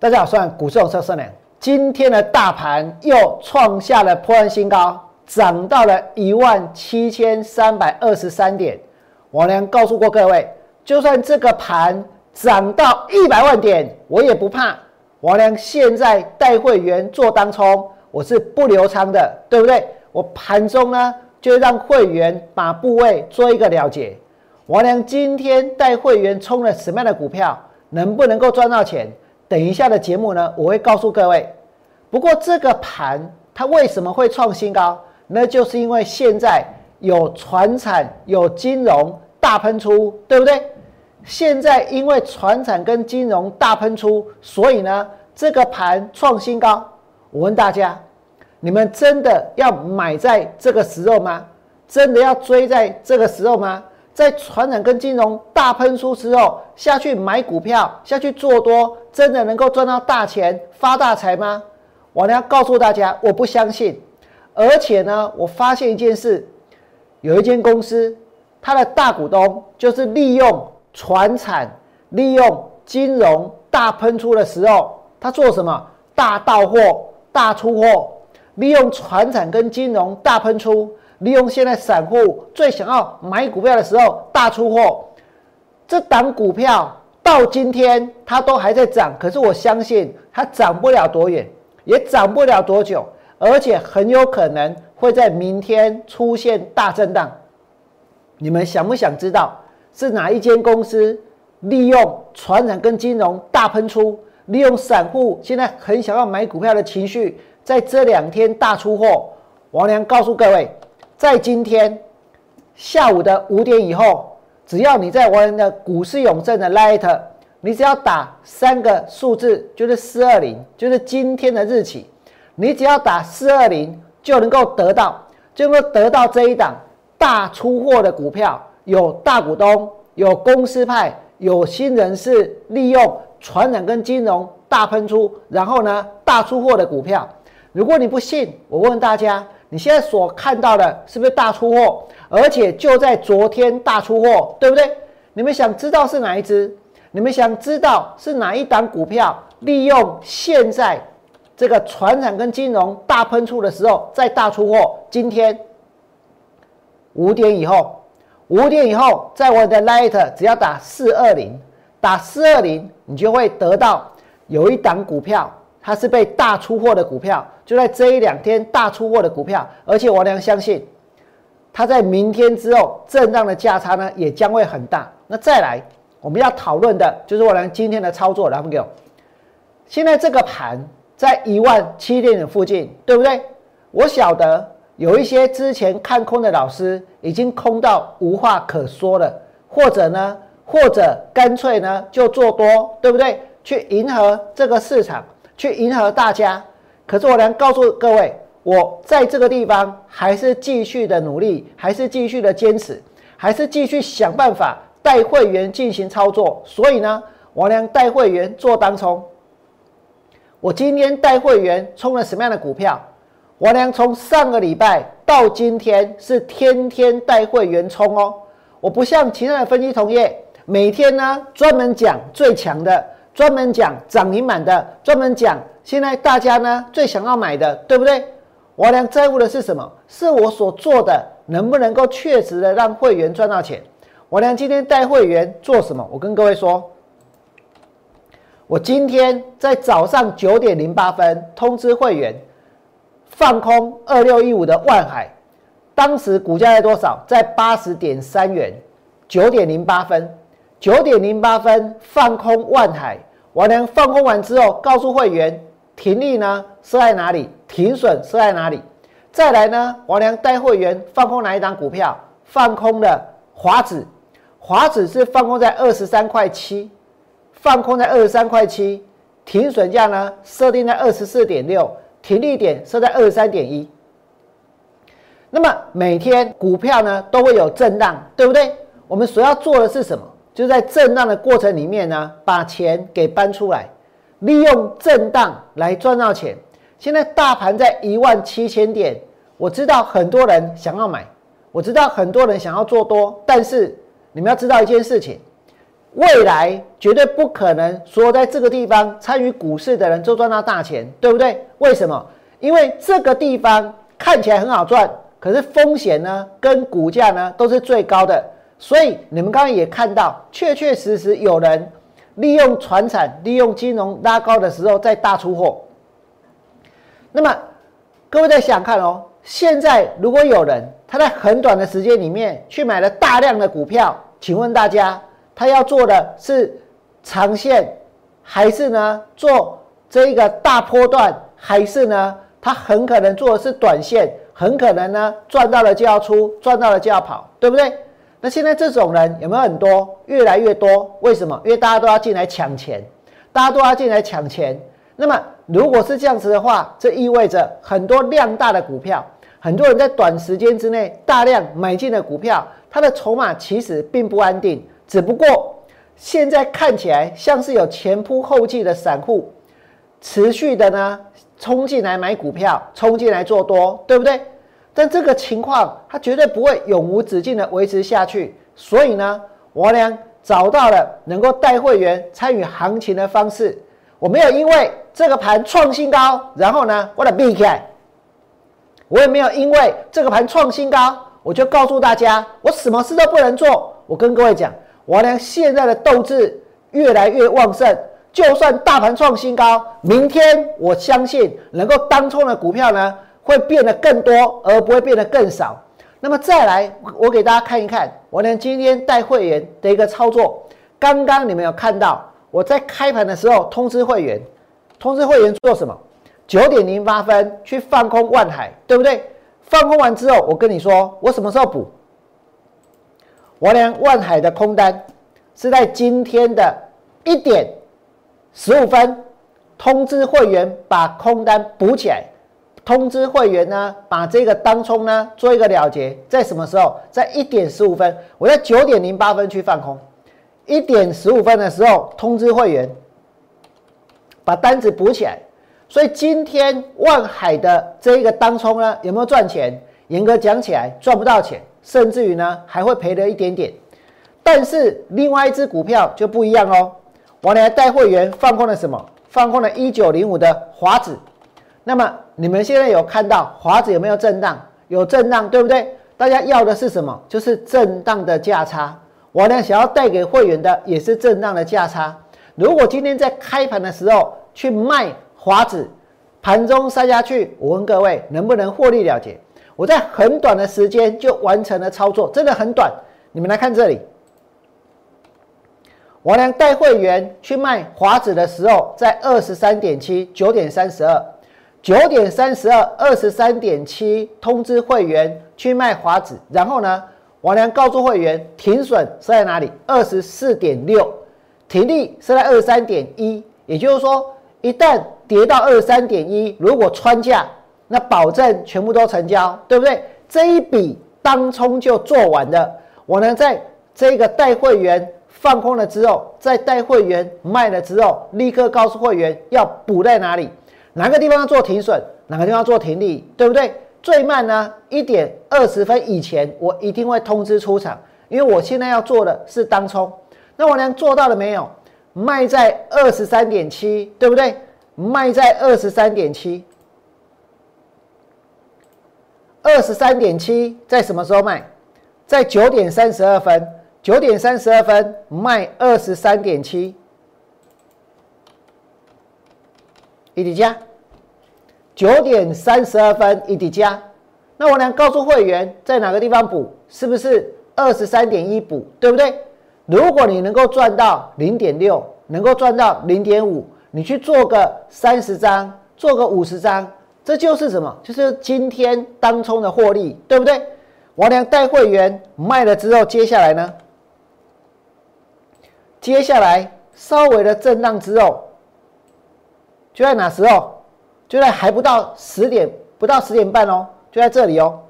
大家好，我是股市红车生良。今天的大盘又创下了破案新高，涨到了一万七千三百二十三点。王良告诉过各位，就算这个盘涨到一百万点，我也不怕。王良现在带会员做当冲，我是不留仓的，对不对？我盘中呢，就让会员把部位做一个了结。王良今天带会员冲了什么样的股票，能不能够赚到钱？等一下的节目呢，我会告诉各位。不过这个盘它为什么会创新高？那就是因为现在有船产、有金融大喷出，对不对？现在因为船产跟金融大喷出，所以呢，这个盘创新高。我问大家，你们真的要买在这个时候吗？真的要追在这个时候吗？在传染跟金融大喷出之后，下去买股票，下去做多，真的能够赚到大钱、发大财吗？我呢要告诉大家，我不相信。而且呢，我发现一件事，有一间公司，它的大股东就是利用船产、利用金融大喷出的时候，他做什么？大到货、大出货，利用船产跟金融大喷出。利用现在散户最想要买股票的时候大出货，这档股票到今天它都还在涨，可是我相信它涨不了多远，也涨不了多久，而且很有可能会在明天出现大震荡。你们想不想知道是哪一间公司利用传染跟金融大喷出，利用散户现在很想要买股票的情绪，在这两天大出货？王良告诉各位。在今天下午的五点以后，只要你在我的股市永正的 Light，你只要打三个数字，就是四二零，就是今天的日期，你只要打四二零，就能够得到，就能够得到这一档大出货的股票，有大股东，有公司派，有新人士利用传染跟金融大喷出，然后呢大出货的股票。如果你不信，我问大家。你现在所看到的是不是大出货？而且就在昨天大出货，对不对？你们想知道是哪一只？你们想知道是哪一档股票利用现在这个船厂跟金融大喷出的时候再大出货？今天五点以后，五点以后，在我的 Light 只要打四二零，打四二零，你就会得到有一档股票。它是被大出货的股票，就在这一两天大出货的股票，而且我良相信，它在明天之后震荡的价差呢也将会很大。那再来，我们要讨论的就是我良今天的操作，来朋友，现在这个盘在一万七点的附近，对不对？我晓得有一些之前看空的老师已经空到无话可说了，或者呢，或者干脆呢就做多，对不对？去迎合这个市场。去迎合大家，可是我能告诉各位，我在这个地方还是继续的努力，还是继续的坚持，还是继续想办法带会员进行操作。所以呢，我良带会员做当冲。我今天带会员冲了什么样的股票？我良从上个礼拜到今天是天天带会员冲哦。我不像其他的分析同业，每天呢专门讲最强的。专门讲涨停板的，专门讲现在大家呢最想要买的，对不对？我俩在乎的是什么？是我所做的能不能够确实的让会员赚到钱？我俩今天带会员做什么？我跟各位说，我今天在早上九点零八分通知会员放空二六一五的万海，当时股价在多少？在八十点三元，九点零八分，九点零八分放空万海。王良放空完之后，告诉会员停利呢设在哪里，停损设在哪里。再来呢，王良带会员放空哪一档股票？放空的华子，华子是放空在二十三块七，放空在二十三块七，停损价呢设定在二十四点六，停利点设在二十三点一。那么每天股票呢都会有震荡，对不对？我们所要做的是什么？就在震荡的过程里面呢，把钱给搬出来，利用震荡来赚到钱。现在大盘在一万七千点，我知道很多人想要买，我知道很多人想要做多，但是你们要知道一件事情，未来绝对不可能说在这个地方参与股市的人就赚到大钱，对不对？为什么？因为这个地方看起来很好赚，可是风险呢跟股价呢都是最高的。所以你们刚刚也看到，确确实实有人利用船产、利用金融拉高的时候再大出货。那么各位在想看哦，现在如果有人他在很短的时间里面去买了大量的股票，请问大家，他要做的是长线，还是呢做这一个大波段，还是呢？他很可能做的是短线，很可能呢赚到了就要出，赚到了就要跑，对不对？那现在这种人有没有很多？越来越多。为什么？因为大家都要进来抢钱，大家都要进来抢钱。那么如果是这样子的话，这意味着很多量大的股票，很多人在短时间之内大量买进的股票，它的筹码其实并不安定，只不过现在看起来像是有前仆后继的散户持续的呢。冲进来买股票，冲进来做多，对不对？但这个情况它绝对不会永无止境的维持下去。所以呢，我俩找到了能够带会员参与行情的方式。我没有因为这个盘创新高，然后呢，我来避开。我也没有因为这个盘创新高，我就告诉大家我什么事都不能做。我跟各位讲，我俩现在的斗志越来越旺盛。就算大盘创新高，明天我相信能够当冲的股票呢，会变得更多，而不会变得更少。那么再来，我给大家看一看，我呢今天带会员的一个操作。刚刚你们有看到我在开盘的时候通知会员，通知会员做什么？九点零八分去放空万海，对不对？放空完之后，我跟你说，我什么时候补？我连万海的空单是在今天的一点。十五分通知会员把空单补起来，通知会员呢把这个当冲呢做一个了结，在什么时候？在一点十五分，我在九点零八分去放空，一点十五分的时候通知会员把单子补起来。所以今天万海的这一个当冲呢有没有赚钱？严格讲起来赚不到钱，甚至于呢还会赔了一点点。但是另外一只股票就不一样哦。我来带会员放空了什么？放空了一九零五的华子。那么你们现在有看到华子有没有震荡？有震荡，对不对？大家要的是什么？就是震荡的价差。我呢想要带给会员的也是震荡的价差。如果今天在开盘的时候去卖华子，盘中杀下去，我问各位能不能获利了结？我在很短的时间就完成了操作，真的很短。你们来看这里。我呢带会员去卖华子的时候，在二十三点七九点三十二，九点三十二二十三点七通知会员去卖华子，然后呢，我呢告诉会员停损是在哪里？二十四点六，停利是在二十三点一，也就是说，一旦跌到二十三点一，如果穿价，那保证全部都成交，对不对？这一笔当冲就做完了。我呢在这个带会员。放空了之后，再带会员卖了之后，立刻告诉会员要补在哪里，哪个地方要做停损，哪个地方要做停利，对不对？最慢呢一点二十分以前，我一定会通知出场，因为我现在要做的是当冲。那我能做到了没有？卖在二十三点七，对不对？卖在二十三点七，二十三点七在什么时候卖？在九点三十二分。九点三十二分卖二十三点七，一底价。九点三十二分一底价，那我能告诉会员在哪个地方补？是不是二十三点一补？对不对？如果你能够赚到零点六，能够赚到零点五，你去做个三十张，做个五十张，这就是什么？就是今天当冲的获利，对不对？我俩带会员卖了之后，接下来呢？接下来稍微的震荡之后，就在哪时候？就在还不到十点，不到十点半哦，就在这里哦。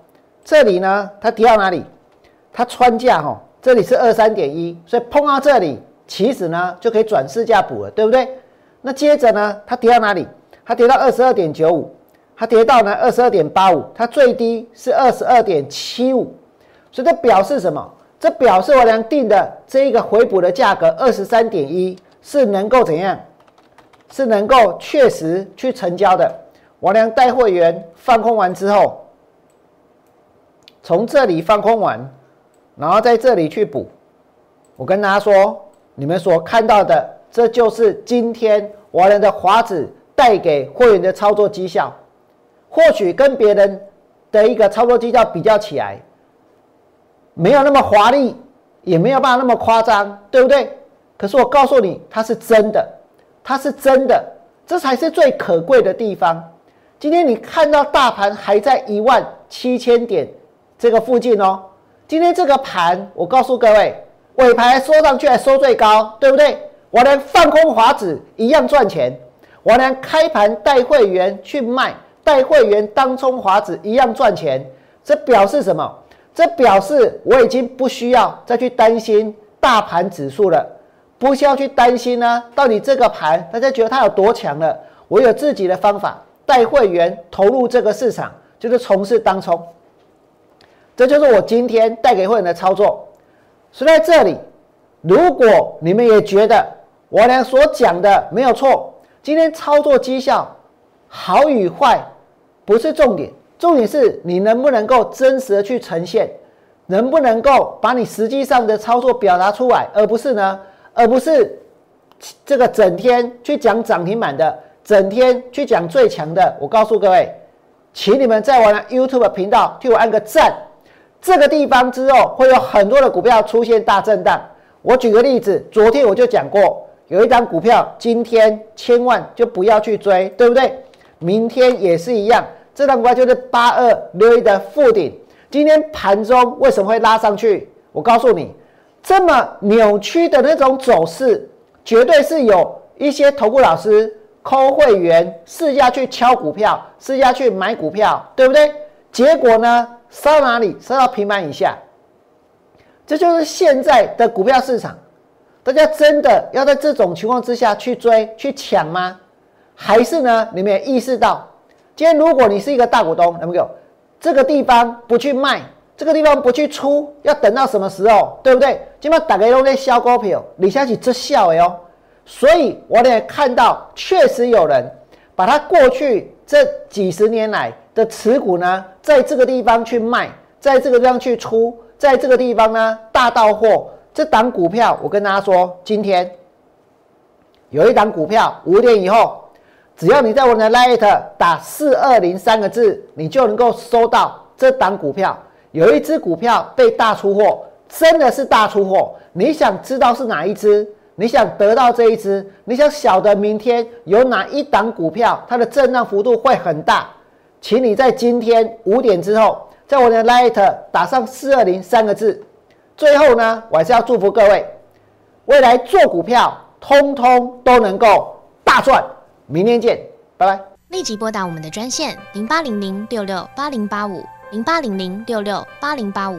这里呢，它跌到哪里？它穿价哈，这里是二三点一，所以碰到这里，其实呢就可以转市价补了，对不对？那接着呢，它跌到哪里？它跌到二十二点九五，它跌到呢二十二点八五，它最低是二十二点七五，所以这表示什么？这表示我俩定的这一个回补的价格二十三点一是能够怎样？是能够确实去成交的。我良带会员放空完之后，从这里放空完，然后在这里去补。我跟大家说，你们所看到的，这就是今天我良的华子带给会员的操作绩效。或许跟别人的一个操作绩效比较起来，没有那么华丽，也没有办法那么夸张，对不对？可是我告诉你，它是真的，它是真的，这才是最可贵的地方。今天你看到大盘还在一万七千点这个附近哦。今天这个盘，我告诉各位，尾盘收上去还收最高，对不对？我连放空华子一样赚钱，我连开盘带会员去卖。带会员当冲华子一样赚钱，这表示什么？这表示我已经不需要再去担心大盘指数了，不需要去担心呢。到底这个盘大家觉得它有多强了？我有自己的方法，带会员投入这个市场，就是从事当冲。这就是我今天带给会员的操作。所以在这里，如果你们也觉得我俩所讲的没有错，今天操作绩效好与坏。不是重点，重点是你能不能够真实的去呈现，能不能够把你实际上的操作表达出来，而不是呢，而不是这个整天去讲涨停板的，整天去讲最强的。我告诉各位，请你们在我的 YouTube 频道替我按个赞。这个地方之后会有很多的股票出现大震荡。我举个例子，昨天我就讲过，有一张股票，今天千万就不要去追，对不对？明天也是一样。这张股票就是八二六一的附顶，今天盘中为什么会拉上去？我告诉你，这么扭曲的那种走势，绝对是有一些投顾老师抠会员试下去敲股票，试下去买股票，对不对？结果呢，杀到哪里？杀到平板以下。这就是现在的股票市场，大家真的要在这种情况之下去追去抢吗？还是呢？你们也意识到？今天如果你是一个大股东，那么有这个地方不去卖，这个地方不去出，要等到什么时候？对不对？今天打开都在销股票，李小姐这笑哟。所以我也看到，确实有人把他过去这几十年来的持股呢，在这个地方去卖，在这个地方去出，在这个地方呢大到货。这档股票，我跟大家说，今天有一档股票五点以后。只要你在我的 Light 打四二零三个字，你就能够收到这档股票。有一只股票被大出货，真的是大出货。你想知道是哪一只？你想得到这一只？你想晓得明天有哪一档股票它的震荡幅度会很大？请你在今天五点之后，在我的 Light 打上四二零三个字。最后呢，我还是要祝福各位，未来做股票通通都能够大赚。明天见，拜拜。立即拨打我们的专线零八零零六六八零八五零八零零六六八零八五